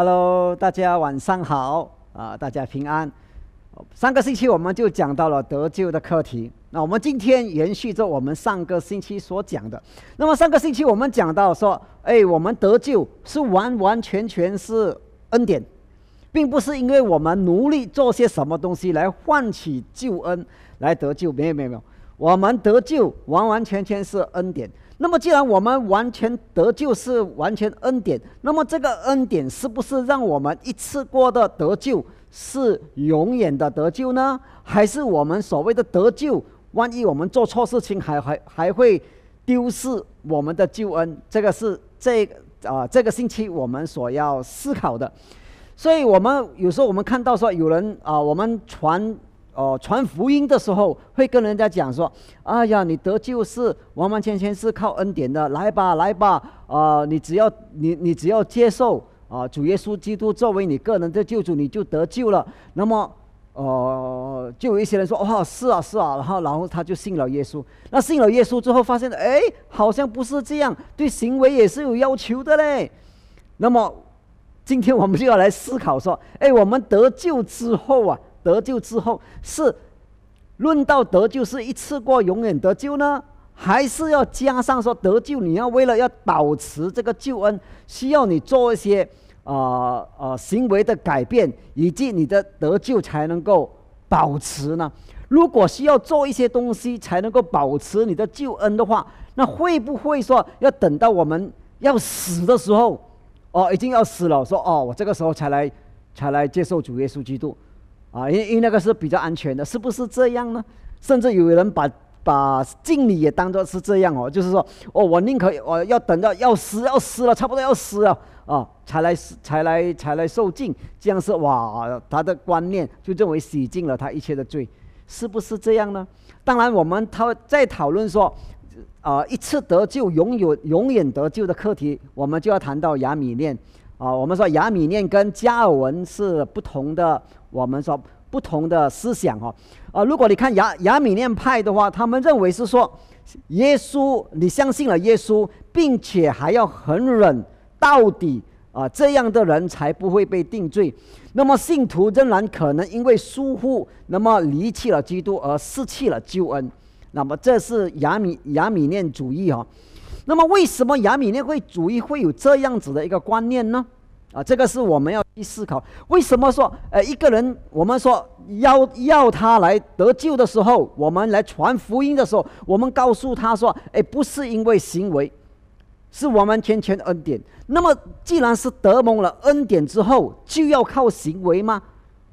Hello，大家晚上好啊，大家平安。上个星期我们就讲到了得救的课题，那我们今天延续着我们上个星期所讲的。那么上个星期我们讲到说，哎，我们得救是完完全全是恩典，并不是因为我们努力做些什么东西来换取救恩来得救，没有没有没有，我们得救完完全全是恩典。那么，既然我们完全得救是完全恩典，那么这个恩典是不是让我们一次过的得救是永远的得救呢？还是我们所谓的得救，万一我们做错事情，还还还会丢失我们的救恩？这个是这啊这个星期我们所要思考的。所以，我们有时候我们看到说有人啊，我们传。哦，传福音的时候会跟人家讲说：“哎呀，你得救是完完全全是靠恩典的，来吧，来吧，啊，你只要你你只要接受啊，主耶稣基督作为你个人的救主，你就得救了。”那么，哦，就有一些人说：“哦，是啊，是啊。”然后，然后他就信了耶稣。那信了耶稣之后，发现哎，好像不是这样，对行为也是有要求的嘞。那么，今天我们就要来思考说：“哎，我们得救之后啊。”得救之后是论到得救是一次过永远得救呢，还是要加上说得救？你要为了要保持这个救恩，需要你做一些啊啊行为的改变，以及你的得救才能够保持呢？如果需要做一些东西才能够保持你的救恩的话，那会不会说要等到我们要死的时候，哦，已经要死了，说哦，我这个时候才来才来接受主耶稣基督？啊，因因为那个是比较安全的，是不是这样呢？甚至有人把把敬礼也当做是这样哦，就是说，哦，我宁可我要等到要死要死了，差不多要死了啊，才来才来才来受敬，这样是哇，他的观念就认为洗净了他一切的罪，是不是这样呢？当然，我们他在讨论说，啊，一次得救，永远永远得救的课题，我们就要谈到亚米念啊，我们说亚米念跟加尔文是不同的。我们说不同的思想哈啊，如果你看亚亚米念派的话，他们认为是说，耶稣你相信了耶稣，并且还要很忍到底啊，这样的人才不会被定罪。那么信徒仍然可能因为疏忽，那么离弃了基督而失去了救恩。那么这是亚米亚米念主义哈。那么为什么亚米念会主义会有这样子的一个观念呢？啊，这个是我们要去思考，为什么说，呃，一个人，我们说要要他来得救的时候，我们来传福音的时候，我们告诉他说，哎，不是因为行为，是完完全全恩典。那么，既然是得蒙了恩典之后，就要靠行为吗？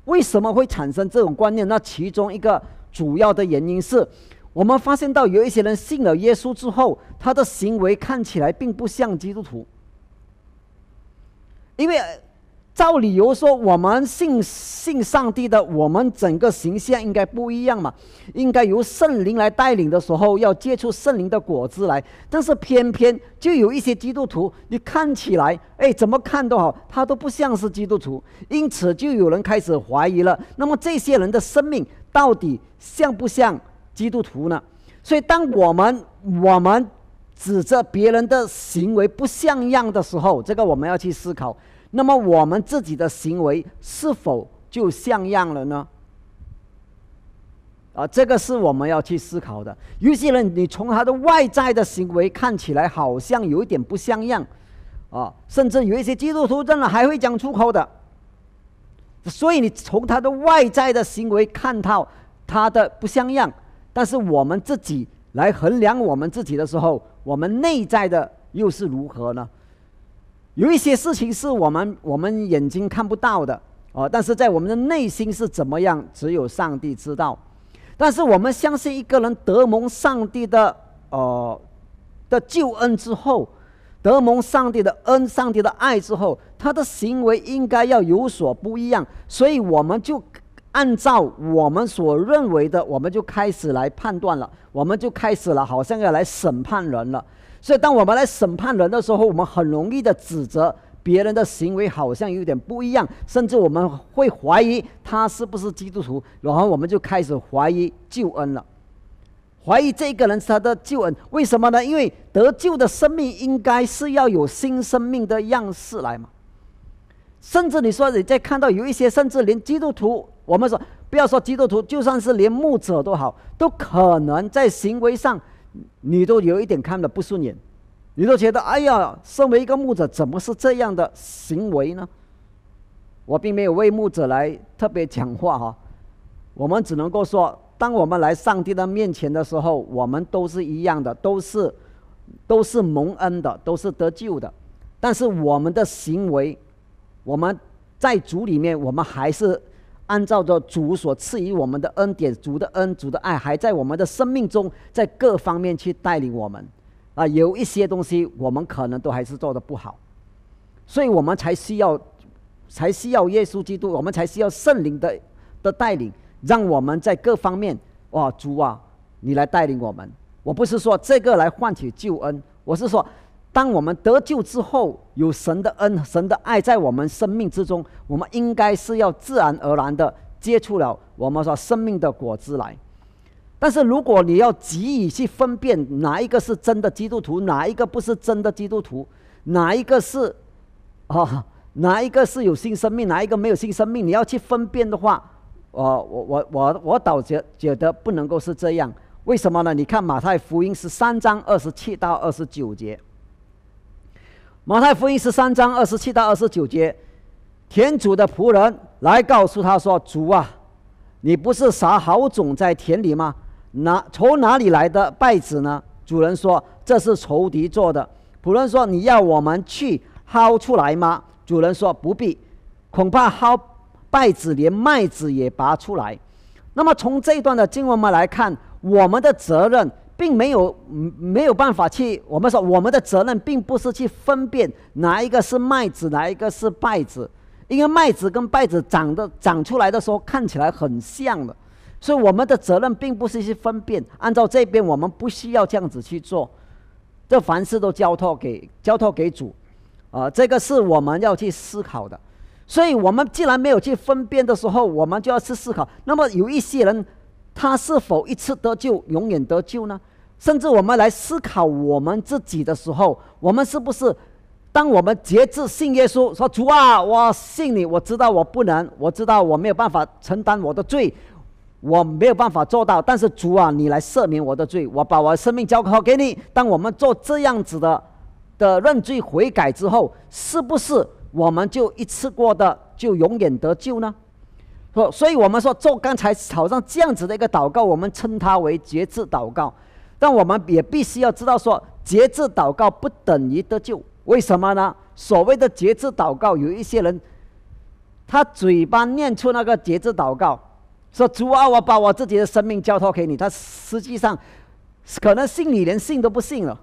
为什么会产生这种观念？那其中一个主要的原因是，我们发现到有一些人信了耶稣之后，他的行为看起来并不像基督徒。因为照理由说，我们信信上帝的，我们整个形象应该不一样嘛，应该由圣灵来带领的时候，要接触圣灵的果子来。但是偏偏就有一些基督徒，你看起来，哎，怎么看都好，他都不像是基督徒，因此就有人开始怀疑了。那么这些人的生命到底像不像基督徒呢？所以当我们我们。指着别人的行为不像样的时候，这个我们要去思考。那么我们自己的行为是否就像样了呢？啊，这个是我们要去思考的。有些人，你从他的外在的行为看起来好像有一点不像样，啊，甚至有一些基督徒真的还会讲出口的。所以你从他的外在的行为看到他的不像样，但是我们自己来衡量我们自己的时候。我们内在的又是如何呢？有一些事情是我们我们眼睛看不到的哦，但是在我们的内心是怎么样，只有上帝知道。但是我们相信一个人得蒙上帝的呃的救恩之后，得蒙上帝的恩、上帝的爱之后，他的行为应该要有所不一样，所以我们就。按照我们所认为的，我们就开始来判断了，我们就开始了，好像要来审判人了。所以，当我们来审判人的时候，我们很容易的指责别人的行为好像有点不一样，甚至我们会怀疑他是不是基督徒，然后我们就开始怀疑救恩了，怀疑这个人他的救恩。为什么呢？因为得救的生命应该是要有新生命的样式来嘛。甚至你说你在看到有一些，甚至连基督徒，我们说不要说基督徒，就算是连牧者都好，都可能在行为上，你都有一点看的不顺眼，你都觉得哎呀，身为一个牧者，怎么是这样的行为呢？我并没有为牧者来特别讲话哈，我们只能够说，当我们来上帝的面前的时候，我们都是一样的，都是都是蒙恩的，都是得救的，但是我们的行为，我们在主里面，我们还是按照着主所赐予我们的恩典，主的恩，主的爱，还在我们的生命中，在各方面去带领我们啊，有一些东西我们可能都还是做的不好，所以我们才需要。才需要耶稣基督，我们才需要圣灵的的带领，让我们在各方面，哇，主啊，你来带领我们。我不是说这个来换取救恩，我是说，当我们得救之后，有神的恩、神的爱在我们生命之中，我们应该是要自然而然的接触了我们说生命的果子来。但是如果你要急于去分辨哪一个是真的基督徒，哪一个不是真的基督徒，哪一个是啊？哪一个是有新生命，哪一个没有新生命？你要去分辨的话，我我我我我倒觉觉得不能够是这样。为什么呢？你看马太福音十三章二十七到二十九节。马太福音十三章二十七到二十九节，田主的仆人来告诉他说：“主啊，你不是撒好种在田里吗？哪从哪里来的稗子呢？”主人说：“这是仇敌做的。”仆人说：“你要我们去薅出来吗？”主人说：“不必，恐怕薅稗子，连麦子也拔出来。”那么从这一段的经文们来看，我们的责任并没有没有办法去。我们说我们的责任并不是去分辨哪一个是麦子，哪一个是稗子，因为麦子跟稗子长得长出来的时候看起来很像的，所以我们的责任并不是去分辨。按照这边，我们不需要这样子去做，这凡事都交托给交托给主。啊，这个是我们要去思考的，所以我们既然没有去分辨的时候，我们就要去思考。那么有一些人，他是否一次得救，永远得救呢？甚至我们来思考我们自己的时候，我们是不是当我们节制信耶稣，说主啊，我信你，我知道我不能，我知道我没有办法承担我的罪，我没有办法做到，但是主啊，你来赦免我的罪，我把我的生命交好给你。当我们做这样子的。的认罪悔改之后，是不是我们就一次过的就永远得救呢？说，所以我们说做刚才好像这样子的一个祷告，我们称它为节制祷告。但我们也必须要知道，说节制祷告不等于得救。为什么呢？所谓的节制祷告，有一些人他嘴巴念出那个节制祷告，说主啊，我把我自己的生命交托给你，他实际上可能心里连信都不信了。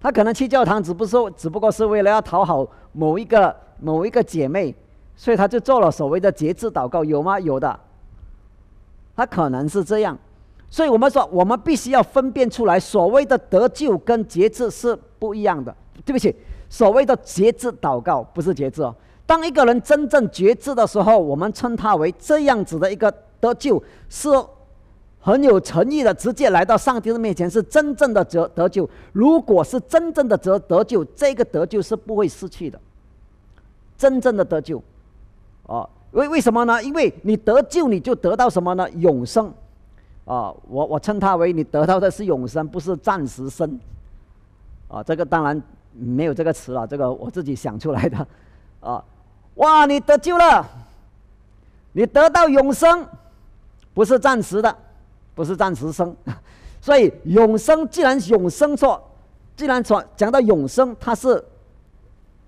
他可能去教堂，只不过只不过是为了要讨好某一个某一个姐妹，所以他就做了所谓的节制祷告，有吗？有的。他可能是这样，所以我们说，我们必须要分辨出来，所谓的得救跟节制是不一样的。对不起，所谓的节制祷告不是节制哦。当一个人真正节制的时候，我们称他为这样子的一个得救是。很有诚意的，直接来到上帝的面前，是真正的得得救。如果是真正的得得救，这个得救是不会失去的。真正的得救，哦，为为什么呢？因为你得救，你就得到什么呢？永生，啊，我我称它为你得到的是永生，不是暂时生。啊，这个当然没有这个词了，这个我自己想出来的。啊，哇，你得救了，你得到永生，不是暂时的。不是暂时生，所以永生既然永生说，既然说讲到永生，它是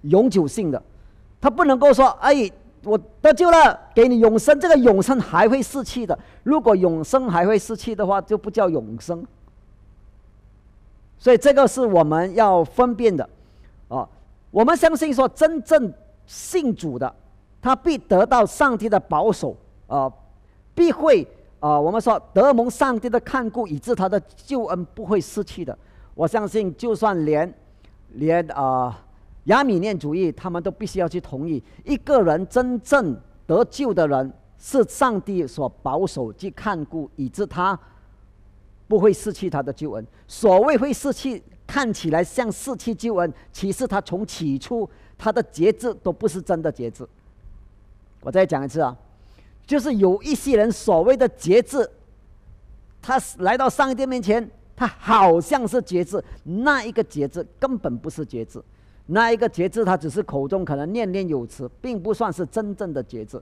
永久性的，它不能够说哎，我得救了，给你永生，这个永生还会逝去的。如果永生还会逝去的话，就不叫永生。所以这个是我们要分辨的啊。我们相信说，真正信主的，他必得到上帝的保守啊，必会。啊，我们说德蒙上帝的看顾，以致他的救恩不会失去的。我相信，就算连连啊亚米念主义，他们都必须要去同意，一个人真正得救的人，是上帝所保守去看顾，以致他不会失去他的救恩。所谓会失去，看起来像失去救恩，其实他从起初他的节制都不是真的节制，我再讲一次啊，就是有一些人所谓的节制，他来到上帝面前，他好像是节制，那一个节制根本不是节制，那一个节制他只是口中可能念念有词，并不算是真正的节制。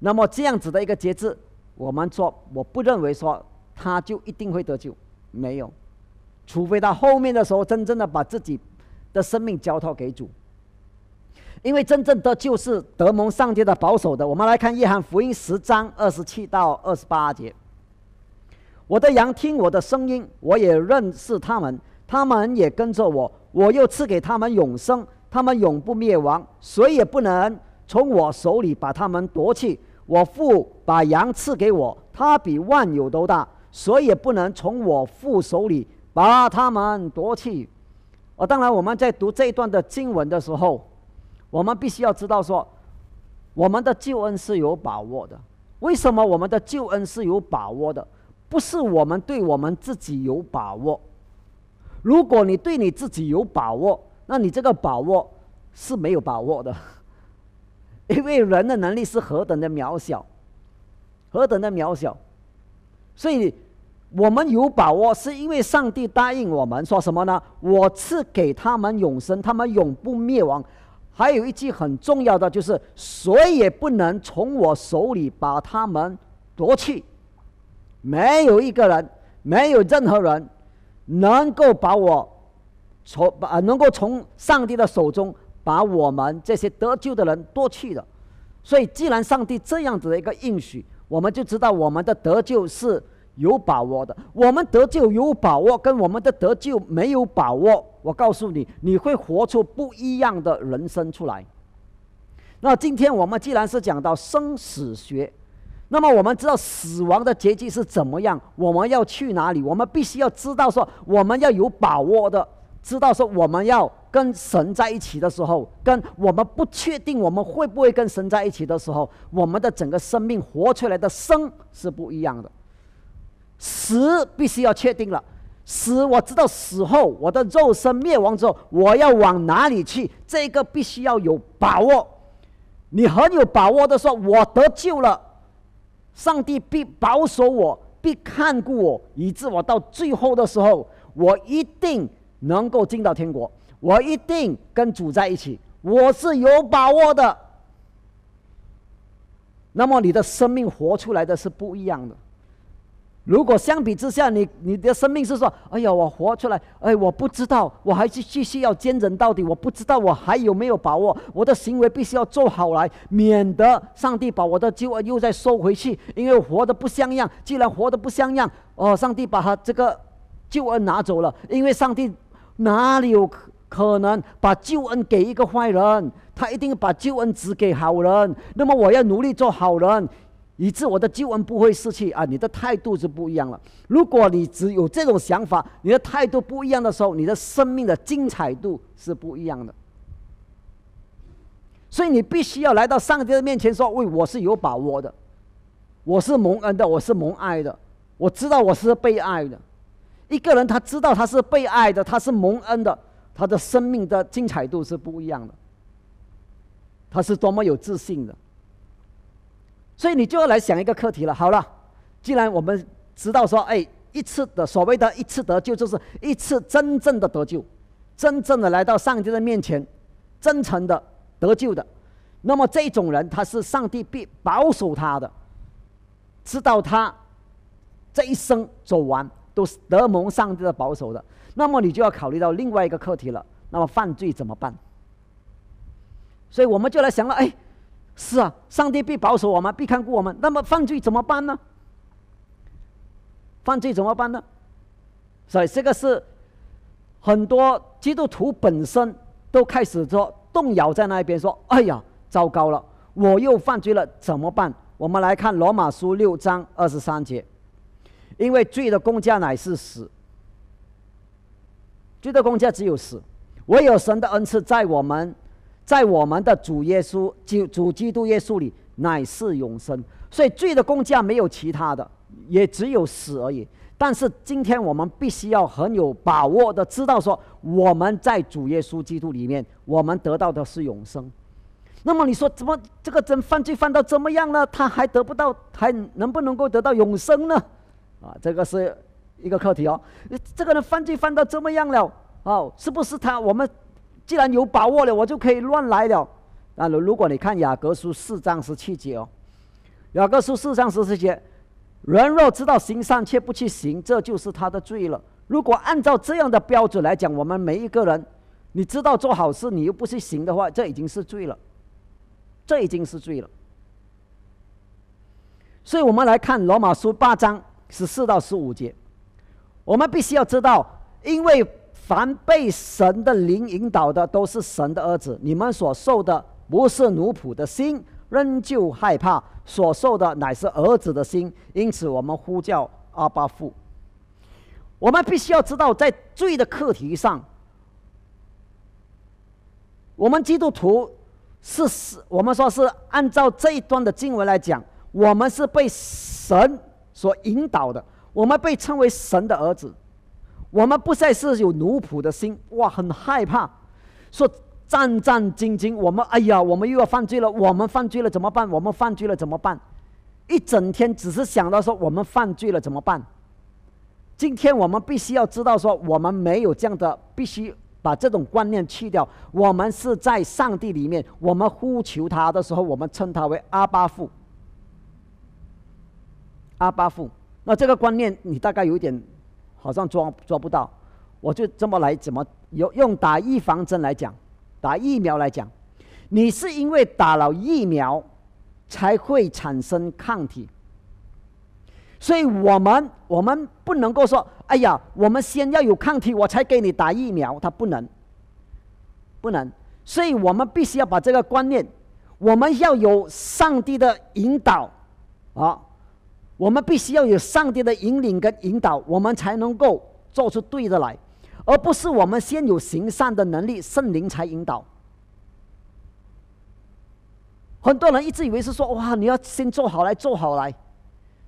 那么这样子的一个节制，我们说，我不认为说他就一定会得救，没有，除非他后面的时候真正的把自己的生命交托给主。因为真正的就是德蒙上帝的保守的。我们来看约翰福音十章二十七到二十八节：“我的羊听我的声音，我也认识他们，他们也跟着我。我又赐给他们永生，他们永不灭亡，谁也不能从我手里把他们夺去。我父把羊赐给我，他比万有都大，谁也不能从我父手里把他们夺去。”哦，当然，我们在读这一段的经文的时候。我们必须要知道说，我们的救恩是有把握的。为什么我们的救恩是有把握的？不是我们对我们自己有把握。如果你对你自己有把握，那你这个把握是没有把握的，因为人的能力是何等的渺小，何等的渺小。所以，我们有把握，是因为上帝答应我们说什么呢？我赐给他们永生，他们永不灭亡。还有一句很重要的，就是谁也不能从我手里把他们夺去。没有一个人，没有任何人，能够把我从把能够从上帝的手中把我们这些得救的人夺去的。所以，既然上帝这样子的一个应许，我们就知道我们的得救是。有把握的，我们得救有把握，跟我们的得救没有把握，我告诉你，你会活出不一样的人生出来。那今天我们既然是讲到生死学，那么我们知道死亡的结局是怎么样，我们要去哪里？我们必须要知道说，我们要有把握的，知道说我们要跟神在一起的时候，跟我们不确定我们会不会跟神在一起的时候，我们的整个生命活出来的生是不一样的。死必须要确定了，死我知道死后我的肉身灭亡之后，我要往哪里去？这个必须要有把握。你很有把握的说，我得救了，上帝必保守我，必看顾我，以致我到最后的时候，我一定能够进到天国，我一定跟主在一起，我是有把握的。那么你的生命活出来的是不一样的。如果相比之下，你你的生命是说，哎呀，我活出来，哎，我不知道，我还是继续要坚忍到底，我不知道我还有没有把握，我的行为必须要做好来，免得上帝把我的救恩又再收回去，因为活的不像样。既然活的不像样，哦，上帝把他这个救恩拿走了，因为上帝哪里有可能把救恩给一个坏人？他一定把救恩只给好人。那么我要努力做好人。以致我的救恩不会失去啊！你的态度是不一样了。如果你只有这种想法，你的态度不一样的时候，你的生命的精彩度是不一样的。所以你必须要来到上帝的面前说：“喂，我是有把握的，我是蒙恩的，我是蒙爱的，我知道我是被爱的。”一个人他知道他是被爱的，他是蒙恩的，他的生命的精彩度是不一样的。他是多么有自信的。所以你就要来想一个课题了。好了，既然我们知道说，哎，一次的所谓的一次得救，就是一次真正的得救，真正的来到上帝的面前，真诚的得救的，那么这种人他是上帝必保守他的，知道他这一生走完都是得蒙上帝的保守的。那么你就要考虑到另外一个课题了。那么犯罪怎么办？所以我们就来想了，哎。是啊，上帝必保守我们，必看顾我们。那么犯罪怎么办呢？犯罪怎么办呢？所以这个是很多基督徒本身都开始说动摇在那边，说：“哎呀，糟糕了，我又犯罪了，怎么办？”我们来看罗马书六章二十三节，因为罪的公价乃是死，罪的公价只有死，唯有神的恩赐在我们。在我们的主耶稣、主主基督耶稣里，乃是永生。所以罪的工价没有其他的，也只有死而已。但是今天我们必须要很有把握的知道说，我们在主耶稣基督里面，我们得到的是永生。那么你说怎么这个人犯罪犯到怎么样呢？他还得不到，还能不能够得到永生呢？啊，这个是一个课题哦。这个人犯罪犯到怎么样了？哦，是不是他？我们既然有把握了，我就可以乱来了。那如果你看雅各书四章十七节哦，雅各书四章十七节，人若知道行善却不去行，这就是他的罪了。如果按照这样的标准来讲，我们每一个人，你知道做好事，你又不去行的话，这已经是罪了。这已经是罪了，所以我们来看罗马书八章十四到十五节，我们必须要知道，因为凡被神的灵引导的，都是神的儿子。你们所受的不是奴仆的心，仍旧害怕；所受的乃是儿子的心，因此我们呼叫阿巴父。我们必须要知道，在罪的课题上，我们基督徒。是是，我们说是按照这一段的经文来讲，我们是被神所引导的，我们被称为神的儿子，我们不再是有奴仆的心，哇，很害怕，说战战兢兢，我们哎呀，我们又要犯罪了，我们犯罪了怎么办？我们犯罪了怎么办？一整天只是想到说我们犯罪了怎么办？今天我们必须要知道说，我们没有这样的必须。把这种观念去掉，我们是在上帝里面，我们呼求他的时候，我们称他为阿巴父。阿巴父，那这个观念你大概有点好像抓抓不到，我就这么来怎么用用打预防针来讲，打疫苗来讲，你是因为打了疫苗才会产生抗体。所以我们我们不能够说，哎呀，我们先要有抗体，我才给你打疫苗。它不能，不能。所以我们必须要把这个观念，我们要有上帝的引导啊，我们必须要有上帝的引领跟引导，我们才能够做出对的来，而不是我们先有行善的能力，圣灵才引导。很多人一直以为是说，哇，你要先做好来，做好来。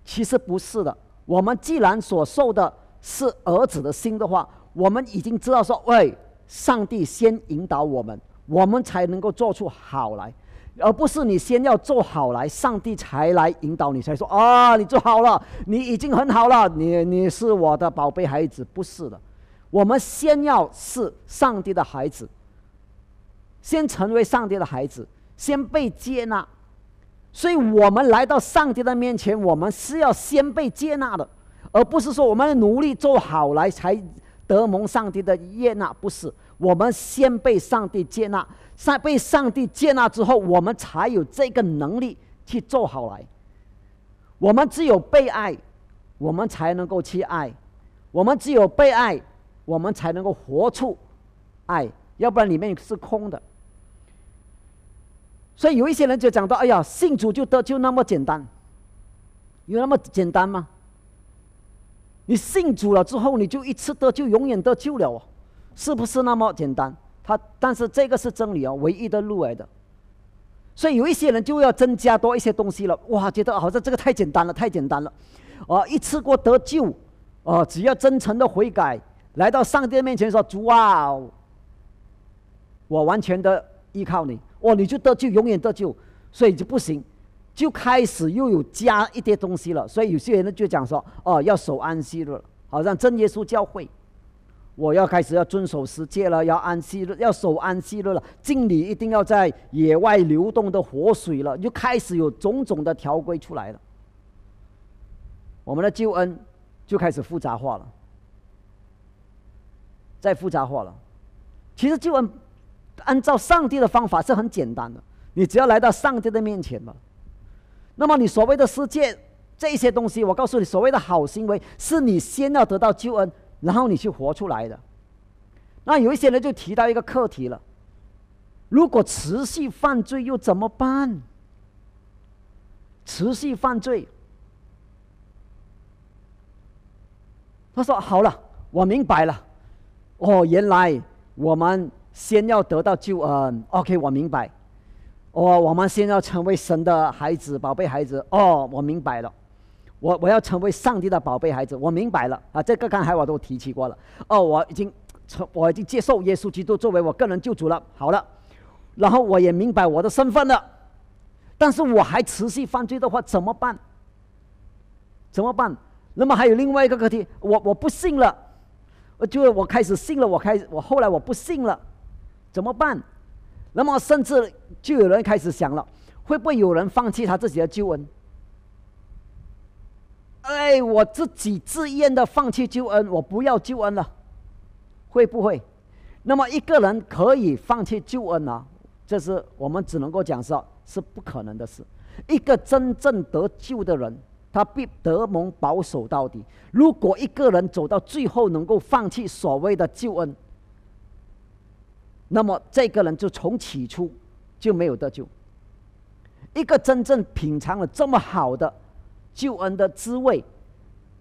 其实不是的，我们既然所受的是儿子的心的话，我们已经知道说，喂，上帝先引导我们，我们才能够做出好来，而不是你先要做好来，上帝才来引导你，才说啊，你做好了，你已经很好了，你你是我的宝贝孩子，不是的，我们先要是上帝的孩子，先成为上帝的孩子，先被接纳。所以我们来到上帝的面前，我们是要先被接纳的，而不是说我们努力做好来才得蒙上帝的悦纳。不是，我们先被上帝接纳，在被上帝接纳之后，我们才有这个能力去做好来。我们只有被爱，我们才能够去爱；我们只有被爱，我们才能够活出爱，要不然里面是空的。所以有一些人就讲到：“哎呀，信主就得就那么简单，有那么简单吗？你信主了之后，你就一次得就永远得救了哦，是不是那么简单？他但是这个是真理哦，唯一的路来的。所以有一些人就要增加多一些东西了，哇，觉得好像这个太简单了，太简单了，哦，一次过得救，哦，只要真诚的悔改，来到上帝面前说：主啊，我完全的依靠你。”哦，你就得救，永远得救，所以就不行，就开始又有加一点东西了。所以有些人呢就讲说，哦，要守安息日，好像真耶稣教会，我要开始要遵守十诫了，要安息了，要守安息日了，敬礼一定要在野外流动的活水了，就开始有种种的条规出来了。我们的救恩就开始复杂化了，再复杂化了。其实救恩。按照上帝的方法是很简单的，你只要来到上帝的面前嘛。那么你所谓的世界这些东西，我告诉你，所谓的好行为，是你先要得到救恩，然后你去活出来的。那有一些人就提到一个课题了：如果持续犯罪又怎么办？持续犯罪，他说：“好了，我明白了。哦，原来我们。”先要得到救恩，OK，我明白。哦，我们先要成为神的孩子，宝贝孩子。哦，我明白了。我我要成为上帝的宝贝孩子，我明白了。啊，这个刚才我都提起过了。哦，我已经成，我已经接受耶稣基督作为我个人救主了。好了，然后我也明白我的身份了，但是我还持续犯罪的话怎么办？怎么办？那么还有另外一个课题，我我不信了，就我开始信了，我开始我后来我不信了，怎么办？那么甚至就有人开始想了，会不会有人放弃他自己的救恩？哎，我自己自愿的放弃救恩，我不要救恩了，会不会？那么一个人可以放弃救恩呢？这是我们只能够讲说，是不可能的事。一个真正得救的人。他必得蒙保守到底。如果一个人走到最后能够放弃所谓的救恩，那么这个人就从起初就没有得救。一个真正品尝了这么好的救恩的滋味、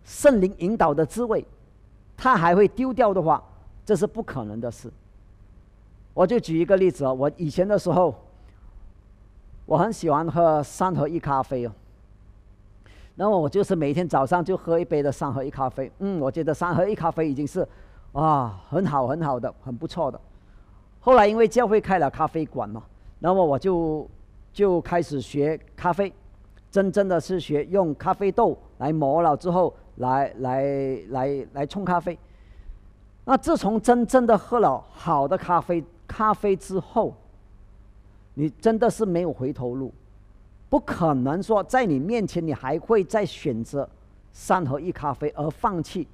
圣灵引导的滋味，他还会丢掉的话，这是不可能的事。我就举一个例子啊，我以前的时候，我很喜欢喝三合一咖啡哦。那么我就是每天早上就喝一杯的三合一咖啡，嗯，我觉得三合一咖啡已经是，啊，很好很好的，很不错的。后来因为教会开了咖啡馆嘛，那么我就就开始学咖啡，真正的是学用咖啡豆来磨了之后，来来来来冲咖啡。那自从真正的喝了好的咖啡咖啡之后，你真的是没有回头路。不可能说在你面前，你还会再选择三合一咖啡而放弃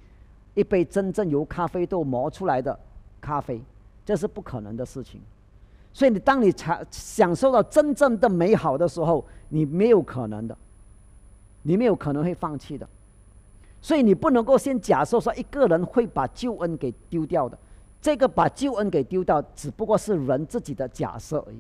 一杯真正由咖啡豆磨出来的咖啡，这是不可能的事情。所以你当你尝享受到真正的美好的时候，你没有可能的，你没有可能会放弃的。所以你不能够先假设说一个人会把救恩给丢掉的，这个把救恩给丢掉，只不过是人自己的假设而已。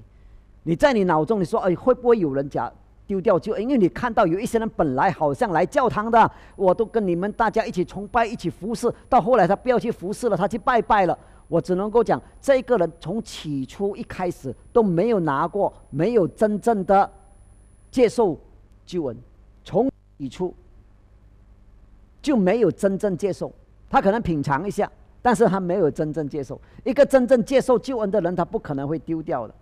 你在你脑中你说，哎，会不会有人假？丢掉就因为你看到有一些人本来好像来教堂的，我都跟你们大家一起崇拜、一起服侍，到后来他不要去服侍了，他去拜拜了。我只能够讲，这个人从起初一开始都没有拿过，没有真正的接受救恩，从起初就没有真正接受。他可能品尝一下，但是他没有真正接受。一个真正接受救恩的人，他不可能会丢掉的。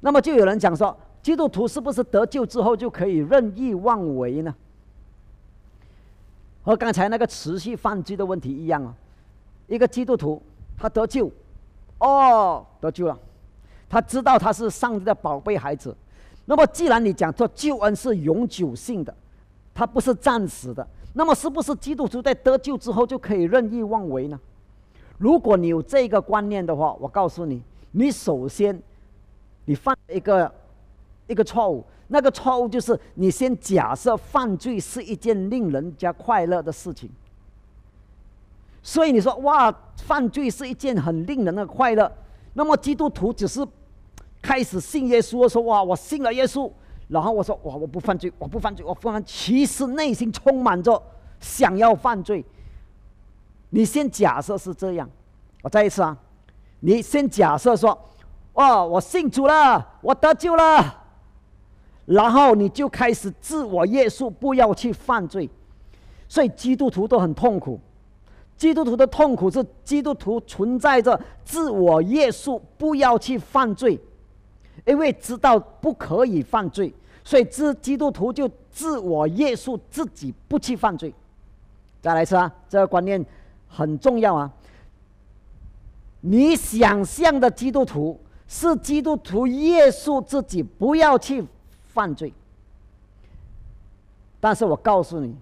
那么就有人讲说。基督徒是不是得救之后就可以任意妄为呢？和刚才那个持续犯罪的问题一样啊！一个基督徒他得救，哦，得救了，他知道他是上帝的宝贝孩子。那么既然你讲做救恩是永久性的，他不是暂时的，那么是不是基督徒在得救之后就可以任意妄为呢？如果你有这个观念的话，我告诉你，你首先你犯一个。一个错误，那个错误就是你先假设犯罪是一件令人家快乐的事情，所以你说哇，犯罪是一件很令人的快乐。那么基督徒只是开始信耶稣，说哇，我信了耶稣，然后我说哇，我不犯罪，我不犯罪，我不犯。其实内心充满着想要犯罪。你先假设是这样，我再一次啊，你先假设说，哇，我信主了，我得救了。然后你就开始自我约束，不要去犯罪。所以基督徒都很痛苦。基督徒的痛苦是基督徒存在着自我约束，不要去犯罪，因为知道不可以犯罪，所以自基督徒就自我约束自己不去犯罪。再来一次啊，这个观念很重要啊。你想象的基督徒是基督徒约束自己不要去。犯罪，但是我告诉你，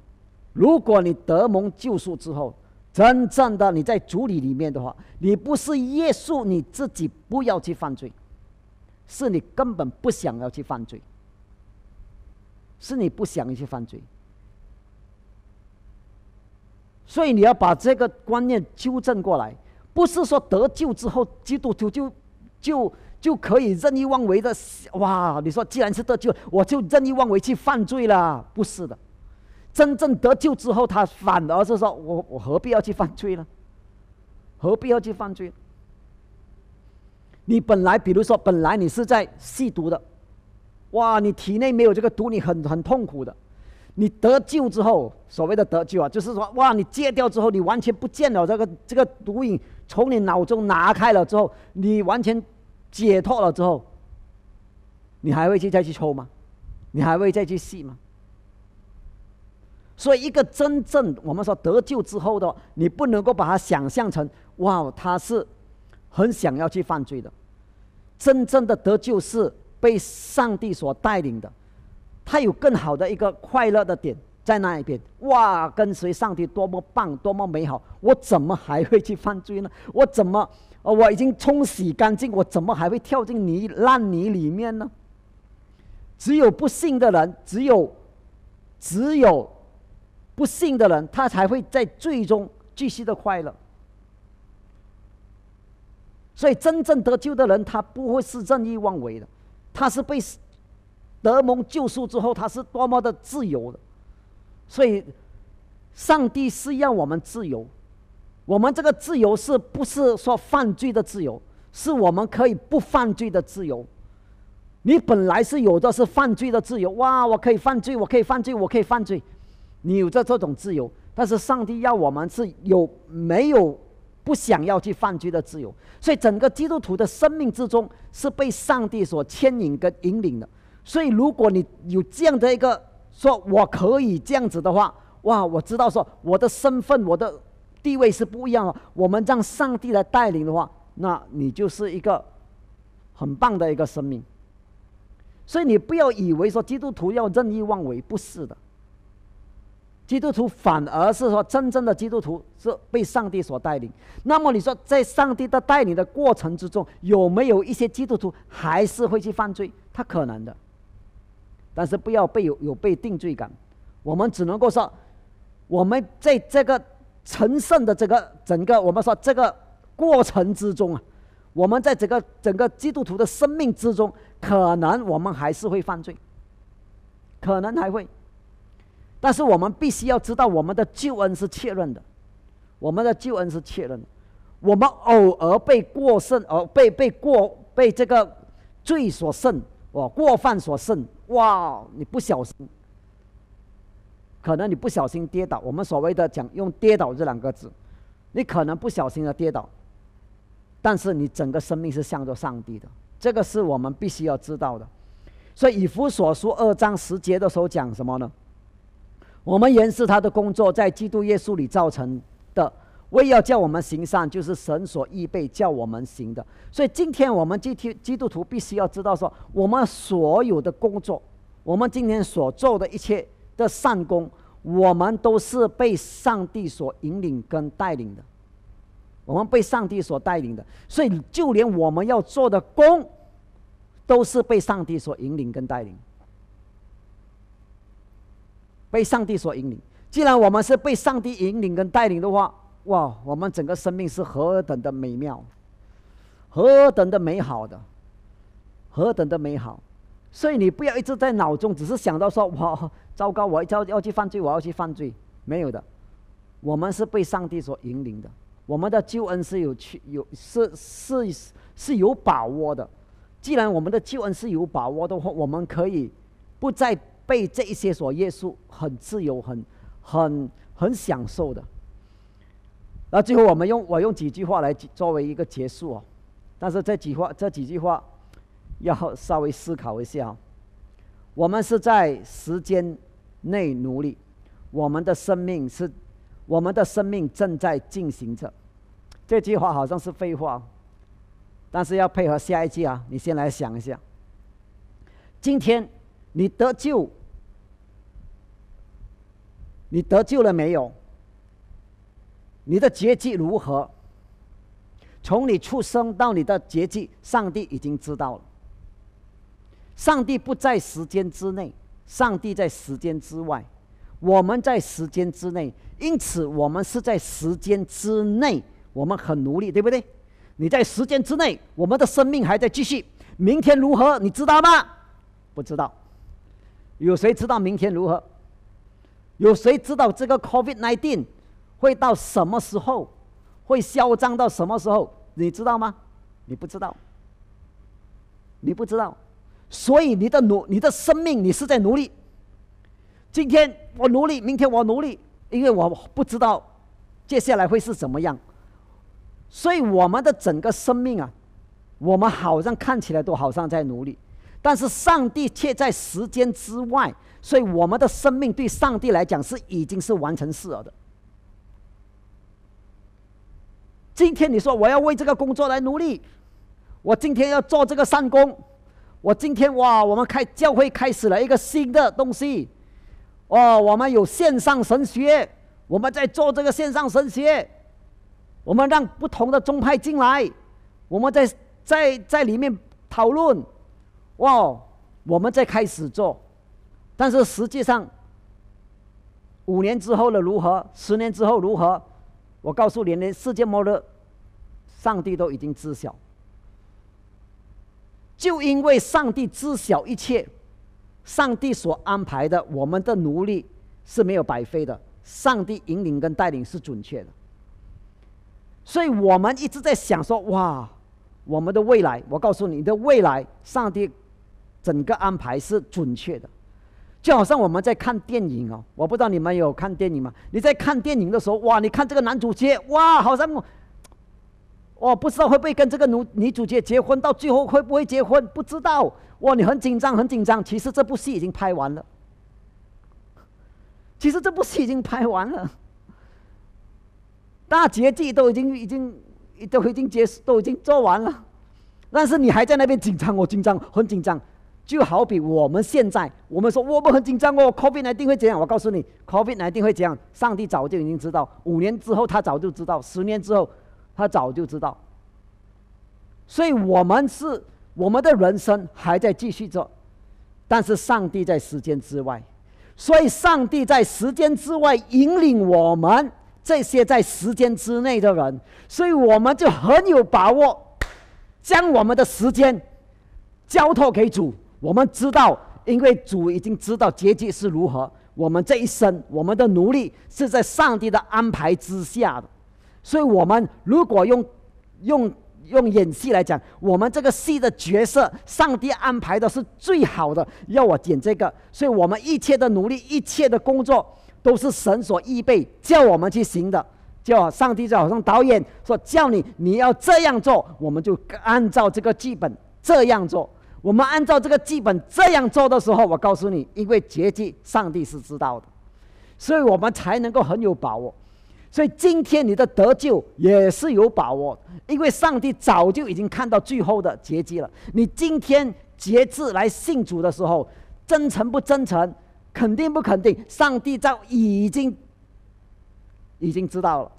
如果你得蒙救赎之后，真正的你在主里里面的话，你不是约束你自己不要去犯罪，是你根本不想要去犯罪，是你不想去犯罪，所以你要把这个观念纠正过来，不是说得救之后基督徒就就。就可以任意妄为的哇！你说既然是得救，我就任意妄为去犯罪了？不是的，真正得救之后，他反而是说我我何必要去犯罪呢？何必要去犯罪？你本来比如说本来你是在吸毒的，哇！你体内没有这个毒，你很很痛苦的。你得救之后，所谓的得救啊，就是说哇，你戒掉之后，你完全不见了这个这个毒瘾，从你脑中拿开了之后，你完全。解脱了之后，你还会去再去抽吗？你还会再去吸吗？所以，一个真正我们说得救之后的，你不能够把它想象成哇，他是很想要去犯罪的。真正的得救是被上帝所带领的，他有更好的一个快乐的点在那一边。哇，跟随上帝多么棒，多么美好！我怎么还会去犯罪呢？我怎么，我已经冲洗干净，我怎么还会跳进泥烂泥里面呢？只有不幸的人，只有，只有。不信的人，他才会在最终继续的快乐。所以，真正得救的人，他不会是任意妄为的，他是被德蒙救赎之后，他是多么的自由的。所以，上帝是要我们自由。我们这个自由是不是说犯罪的自由？是我们可以不犯罪的自由。你本来是有的是犯罪的自由，哇！我可以犯罪，我可以犯罪，我可以犯罪。你有着这种自由，但是上帝要我们是有没有不想要去犯罪的自由？所以整个基督徒的生命之中是被上帝所牵引跟引领的。所以如果你有这样的一个说我可以这样子的话，哇，我知道说我的身份、我的地位是不一样的。我们让上帝来带领的话，那你就是一个很棒的一个生命。所以你不要以为说基督徒要任意妄为，不是的。基督徒反而是说，真正的基督徒是被上帝所带领。那么你说，在上帝的带领的过程之中，有没有一些基督徒还是会去犯罪？他可能的，但是不要被有有被定罪感。我们只能够说，我们在这个成圣的这个整个我们说这个过程之中啊，我们在整个整个基督徒的生命之中，可能我们还是会犯罪，可能还会。但是我们必须要知道，我们的救恩是确认的，我们的救恩是确认。我们偶尔被过剩，而被被过被这个罪所胜，哇，过犯所胜，哇，你不小心，可能你不小心跌倒。我们所谓的讲用跌倒这两个字，你可能不小心的跌倒，但是你整个生命是向着上帝的，这个是我们必须要知道的。所以以弗所书二章十节的时候讲什么呢？我们原是他的工作，在基督耶稣里造成的，为要叫我们行善，就是神所预备叫我们行的。所以今天我们基督基督徒必须要知道，说我们所有的工作，我们今天所做的一切的善功，我们都是被上帝所引领跟带领的。我们被上帝所带领的，所以就连我们要做的功，都是被上帝所引领跟带领。被上帝所引领。既然我们是被上帝引领跟带领的话，哇，我们整个生命是何等的美妙，何等的美好的，何等的美好。所以你不要一直在脑中只是想到说，哇，糟糕，我要要去犯罪，我要去犯罪。没有的，我们是被上帝所引领的，我们的救恩是有去有是是是有把握的。既然我们的救恩是有把握的话，我们可以不再。被这一些所约束，很自由，很、很、很享受的。那最后，我们用我用几句话来作为一个结束哦。但是这几话这几句话要稍微思考一下。我们是在时间内努力，我们的生命是，我们的生命正在进行着。这句话好像是废话，但是要配合下一句啊。你先来想一下，今天你得救。你得救了没有？你的结局如何？从你出生到你的结局，上帝已经知道了。上帝不在时间之内，上帝在时间之外。我们在时间之内，因此我们是在时间之内，我们很努力，对不对？你在时间之内，我们的生命还在继续。明天如何？你知道吗？不知道。有谁知道明天如何？有谁知道这个 COVID-19 会到什么时候，会嚣张到什么时候？你知道吗？你不知道，你不知道，所以你的努，你的生命，你是在努力。今天我努力，明天我努力，因为我不知道接下来会是怎么样。所以我们的整个生命啊，我们好像看起来都好像在努力，但是上帝却在时间之外，所以我们的生命对上帝来讲是已经是完成事了的。今天你说我要为这个工作来努力，我今天要做这个善功，我今天哇，我们开教会开始了一个新的东西，哦，我们有线上神学，我们在做这个线上神学，我们让不同的宗派进来，我们在。在在里面讨论，哇！我们在开始做，但是实际上，五年之后的如何？十年之后如何？我告诉你，连世界末日，上帝都已经知晓。就因为上帝知晓一切，上帝所安排的，我们的努力是没有白费的。上帝引领跟带领是准确的，所以我们一直在想说，哇！我们的未来，我告诉你的未来，上帝整个安排是准确的，就好像我们在看电影哦，我不知道你们有看电影吗？你在看电影的时候，哇，你看这个男主角，哇，好像，我，不知道会不会跟这个女女主角结婚，到最后会不会结婚？不知道，哇，你很紧张，很紧张。其实这部戏已经拍完了，其实这部戏已经拍完了，大结局都已经已经。都已经结束，都已经做完了，但是你还在那边紧张，我紧张，很紧张。就好比我们现在，我们说我们很紧张哦，COVID 一定会怎样？我告诉你，COVID 一定会怎样？上帝早就已经知道，五年之后他早就知道，十年之后他早就知道。所以我们是我们的人生还在继续做，但是上帝在时间之外，所以上帝在时间之外引领我们。这些在时间之内的人，所以我们就很有把握，将我们的时间交托给主。我们知道，因为主已经知道结局是如何。我们这一生，我们的努力是在上帝的安排之下的。所以，我们如果用用用演戏来讲，我们这个戏的角色，上帝安排的是最好的。要我演这个，所以我们一切的努力，一切的工作。都是神所预备叫我们去行的，叫上帝就好像导演说叫你你要这样做，我们就按照这个剧本这样做。我们按照这个剧本这样做的时候，我告诉你，因为结局上帝是知道的，所以我们才能够很有把握。所以今天你的得救也是有把握，因为上帝早就已经看到最后的结局了。你今天节制来信主的时候，真诚不真诚？肯定不肯定？上帝早已经已经知道了，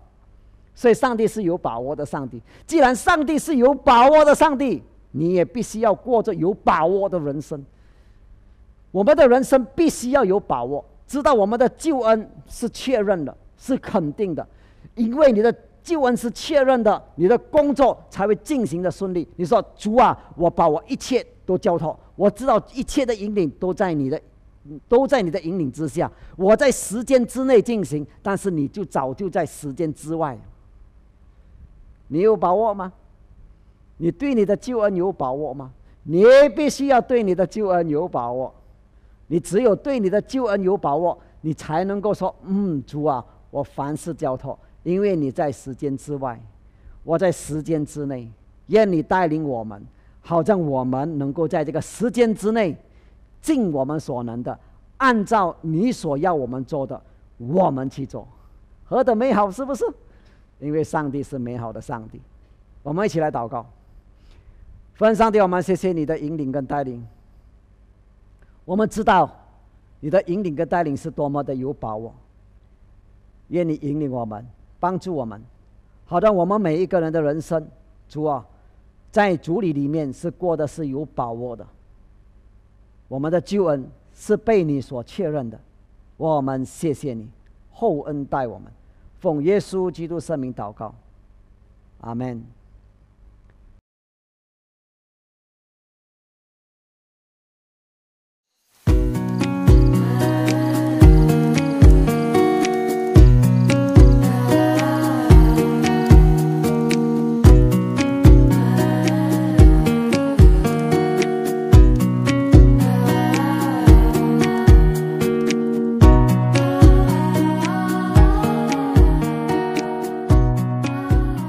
所以上帝是有把握的。上帝既然上帝是有把握的，上帝你也必须要过着有把握的人生。我们的人生必须要有把握，知道我们的救恩是确认的，是肯定的，因为你的救恩是确认的，你的工作才会进行的顺利。你说主啊，我把我一切都交托，我知道一切的引领都在你的。都在你的引领之下，我在时间之内进行，但是你就早就在时间之外。你有把握吗？你对你的救恩有把握吗？你必须要对你的救恩有把握。你只有对你的救恩有把握，你才能够说：“嗯，主啊，我凡事交托，因为你在时间之外，我在时间之内，愿你带领我们，好让我们能够在这个时间之内。”尽我们所能的，按照你所要我们做的，我们去做，何等美好，是不是？因为上帝是美好的上帝，我们一起来祷告。父神上帝，我们谢谢你的引领跟带领。我们知道你的引领跟带领是多么的有把握。愿你引领我们，帮助我们，好让我们每一个人的人生，主啊，在主里里面是过的是有把握的。我们的救恩是被你所确认的，我们谢谢你厚恩待我们，奉耶稣基督圣名祷告，阿门。